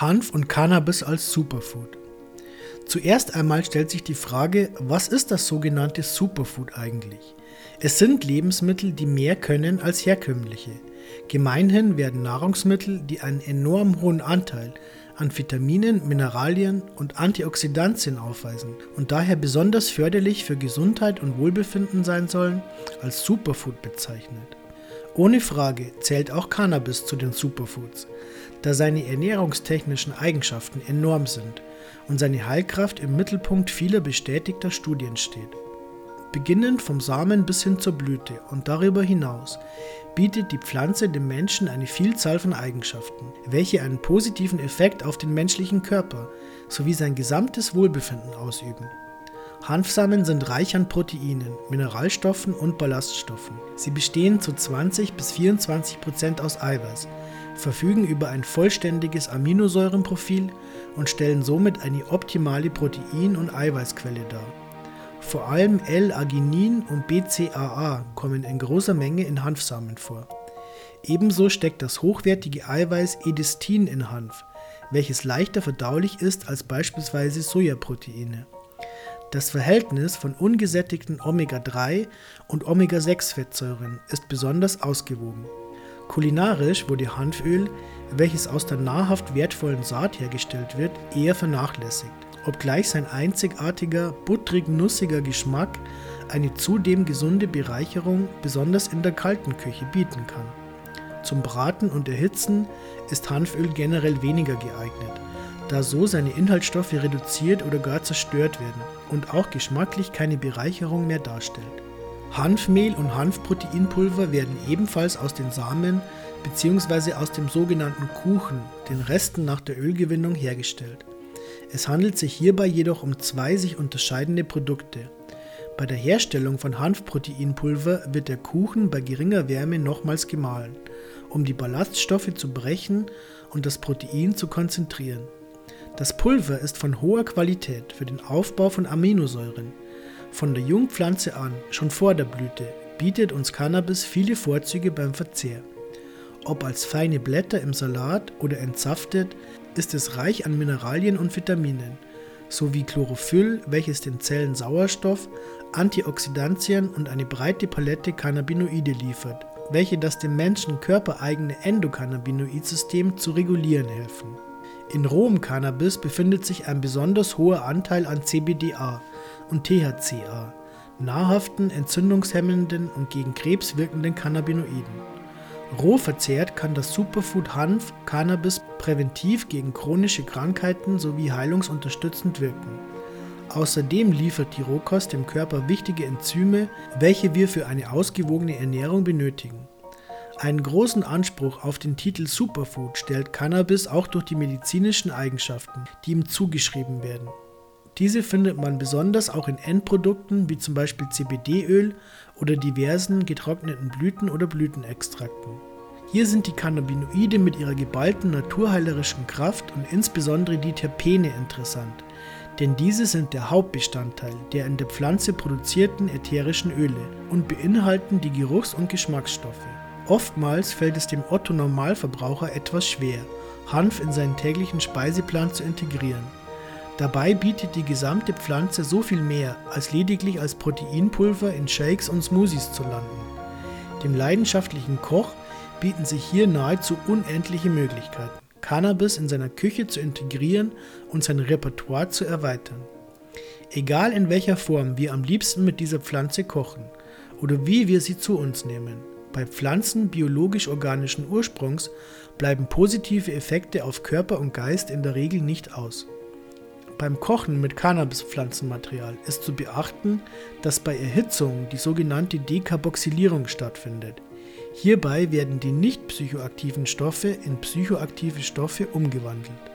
Hanf und Cannabis als Superfood. Zuerst einmal stellt sich die Frage, was ist das sogenannte Superfood eigentlich? Es sind Lebensmittel, die mehr können als herkömmliche. Gemeinhin werden Nahrungsmittel, die einen enorm hohen Anteil an Vitaminen, Mineralien und Antioxidantien aufweisen und daher besonders förderlich für Gesundheit und Wohlbefinden sein sollen, als Superfood bezeichnet. Ohne Frage zählt auch Cannabis zu den Superfoods, da seine ernährungstechnischen Eigenschaften enorm sind und seine Heilkraft im Mittelpunkt vieler bestätigter Studien steht. Beginnend vom Samen bis hin zur Blüte und darüber hinaus bietet die Pflanze dem Menschen eine Vielzahl von Eigenschaften, welche einen positiven Effekt auf den menschlichen Körper sowie sein gesamtes Wohlbefinden ausüben. Hanfsamen sind reich an Proteinen, Mineralstoffen und Ballaststoffen. Sie bestehen zu 20 bis 24 Prozent aus Eiweiß, verfügen über ein vollständiges Aminosäurenprofil und stellen somit eine optimale Protein- und Eiweißquelle dar. Vor allem L-Arginin und BCAA kommen in großer Menge in Hanfsamen vor. Ebenso steckt das hochwertige Eiweiß Edistin in Hanf, welches leichter verdaulich ist als beispielsweise Sojaproteine. Das Verhältnis von ungesättigten Omega-3 und Omega-6-Fettsäuren ist besonders ausgewogen. Kulinarisch wurde Hanföl, welches aus der nahrhaft wertvollen Saat hergestellt wird, eher vernachlässigt, obgleich sein einzigartiger, buttrig-nussiger Geschmack eine zudem gesunde Bereicherung besonders in der kalten Küche bieten kann. Zum Braten und Erhitzen ist Hanföl generell weniger geeignet, da so seine Inhaltsstoffe reduziert oder gar zerstört werden und auch geschmacklich keine Bereicherung mehr darstellt. Hanfmehl und Hanfproteinpulver werden ebenfalls aus den Samen bzw. aus dem sogenannten Kuchen, den Resten nach der Ölgewinnung, hergestellt. Es handelt sich hierbei jedoch um zwei sich unterscheidende Produkte. Bei der Herstellung von Hanfproteinpulver wird der Kuchen bei geringer Wärme nochmals gemahlen, um die Ballaststoffe zu brechen und das Protein zu konzentrieren. Das Pulver ist von hoher Qualität für den Aufbau von Aminosäuren. Von der Jungpflanze an, schon vor der Blüte, bietet uns Cannabis viele Vorzüge beim Verzehr. Ob als feine Blätter im Salat oder entsaftet, ist es reich an Mineralien und Vitaminen, sowie Chlorophyll, welches den Zellen Sauerstoff, Antioxidantien und eine breite Palette Cannabinoide liefert, welche das dem Menschen körpereigene Endokannabinoidsystem zu regulieren helfen. In rohem Cannabis befindet sich ein besonders hoher Anteil an CBDA und THCA, nahrhaften, entzündungshemmenden und gegen Krebs wirkenden Cannabinoiden. Roh verzehrt kann das Superfood Hanf Cannabis präventiv gegen chronische Krankheiten sowie heilungsunterstützend wirken. Außerdem liefert die Rohkost dem Körper wichtige Enzyme, welche wir für eine ausgewogene Ernährung benötigen. Einen großen Anspruch auf den Titel Superfood stellt Cannabis auch durch die medizinischen Eigenschaften, die ihm zugeschrieben werden. Diese findet man besonders auch in Endprodukten wie zum Beispiel CBD-Öl oder diversen getrockneten Blüten oder Blütenextrakten. Hier sind die Cannabinoide mit ihrer geballten naturheilerischen Kraft und insbesondere die Terpene interessant, denn diese sind der Hauptbestandteil der in der Pflanze produzierten ätherischen Öle und beinhalten die Geruchs- und Geschmacksstoffe. Oftmals fällt es dem Otto-Normalverbraucher etwas schwer, Hanf in seinen täglichen Speiseplan zu integrieren. Dabei bietet die gesamte Pflanze so viel mehr, als lediglich als Proteinpulver in Shakes und Smoothies zu landen. Dem leidenschaftlichen Koch bieten sich hier nahezu unendliche Möglichkeiten, Cannabis in seiner Küche zu integrieren und sein Repertoire zu erweitern. Egal in welcher Form wir am liebsten mit dieser Pflanze kochen oder wie wir sie zu uns nehmen, bei Pflanzen biologisch-organischen Ursprungs bleiben positive Effekte auf Körper und Geist in der Regel nicht aus. Beim Kochen mit Cannabispflanzenmaterial ist zu beachten, dass bei Erhitzung die sogenannte Dekarboxylierung stattfindet. Hierbei werden die nicht psychoaktiven Stoffe in psychoaktive Stoffe umgewandelt.